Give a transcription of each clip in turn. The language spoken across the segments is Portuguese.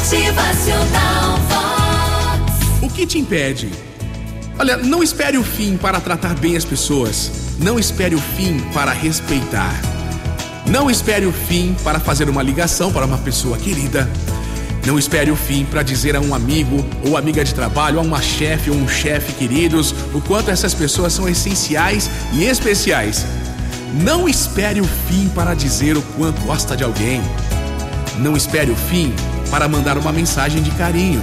Motivacional Vox. O que te impede? Olha, não espere o fim para tratar bem as pessoas. Não espere o fim para respeitar. Não espere o fim para fazer uma ligação para uma pessoa querida. Não espere o fim para dizer a um amigo ou amiga de trabalho, a uma chefe ou um chefe queridos, o quanto essas pessoas são essenciais e especiais. Não espere o fim para dizer o quanto gosta de alguém. Não espere o fim para mandar uma mensagem de carinho.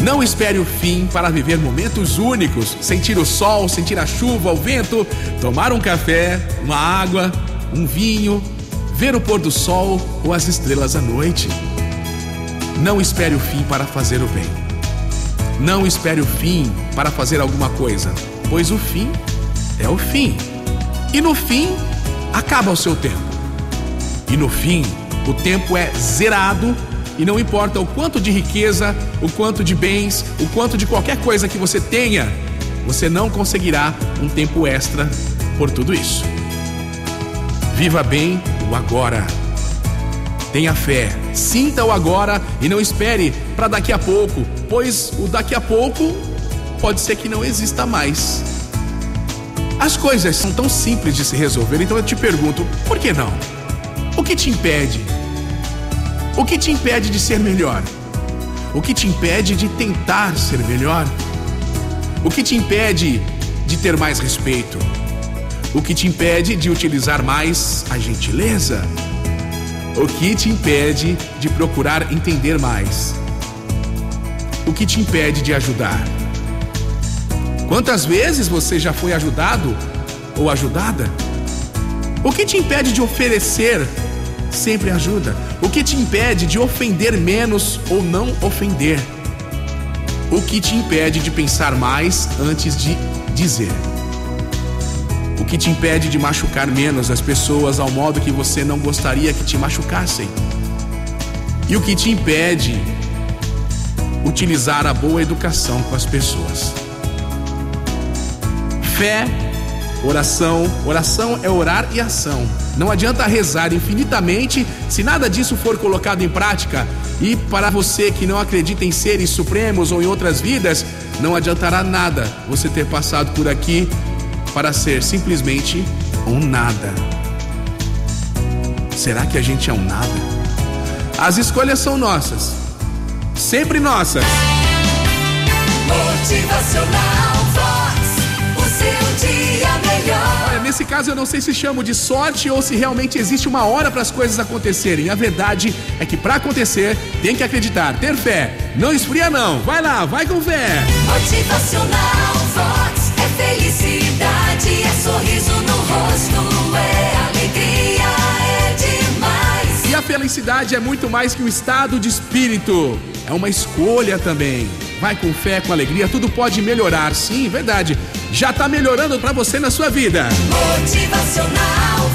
Não espere o fim para viver momentos únicos, sentir o sol, sentir a chuva, o vento, tomar um café, uma água, um vinho, ver o pôr do sol ou as estrelas à noite. Não espere o fim para fazer o bem. Não espere o fim para fazer alguma coisa, pois o fim é o fim. E no fim, acaba o seu tempo. E no fim, o tempo é zerado e não importa o quanto de riqueza, o quanto de bens, o quanto de qualquer coisa que você tenha, você não conseguirá um tempo extra por tudo isso. Viva bem o agora. Tenha fé, sinta o agora e não espere para daqui a pouco, pois o daqui a pouco pode ser que não exista mais. As coisas são tão simples de se resolver, então eu te pergunto, por que não? O que te impede? O que te impede de ser melhor? O que te impede de tentar ser melhor? O que te impede de ter mais respeito? O que te impede de utilizar mais a gentileza? O que te impede de procurar entender mais? O que te impede de ajudar? Quantas vezes você já foi ajudado ou ajudada? O que te impede de oferecer sempre ajuda? O que te impede de ofender menos ou não ofender? O que te impede de pensar mais antes de dizer? O que te impede de machucar menos as pessoas ao modo que você não gostaria que te machucassem? E o que te impede utilizar a boa educação com as pessoas? Fé, oração, oração é orar e ação. Não adianta rezar infinitamente se nada disso for colocado em prática. E para você que não acredita em seres supremos ou em outras vidas, não adiantará nada você ter passado por aqui para ser simplesmente um nada. Será que a gente é um nada? As escolhas são nossas, sempre nossas. Motivacional nesse caso eu não sei se chamo de sorte ou se realmente existe uma hora para as coisas acontecerem. A verdade é que para acontecer tem que acreditar, ter fé. Não esfria não. Vai lá, vai com fé. Motivacional Vox. É felicidade, é sorriso no rosto, é alegria, é demais. E a felicidade é muito mais que um estado de espírito, é uma escolha também. Vai com fé, com alegria, tudo pode melhorar. Sim, verdade. Já tá melhorando para você na sua vida. Motivacional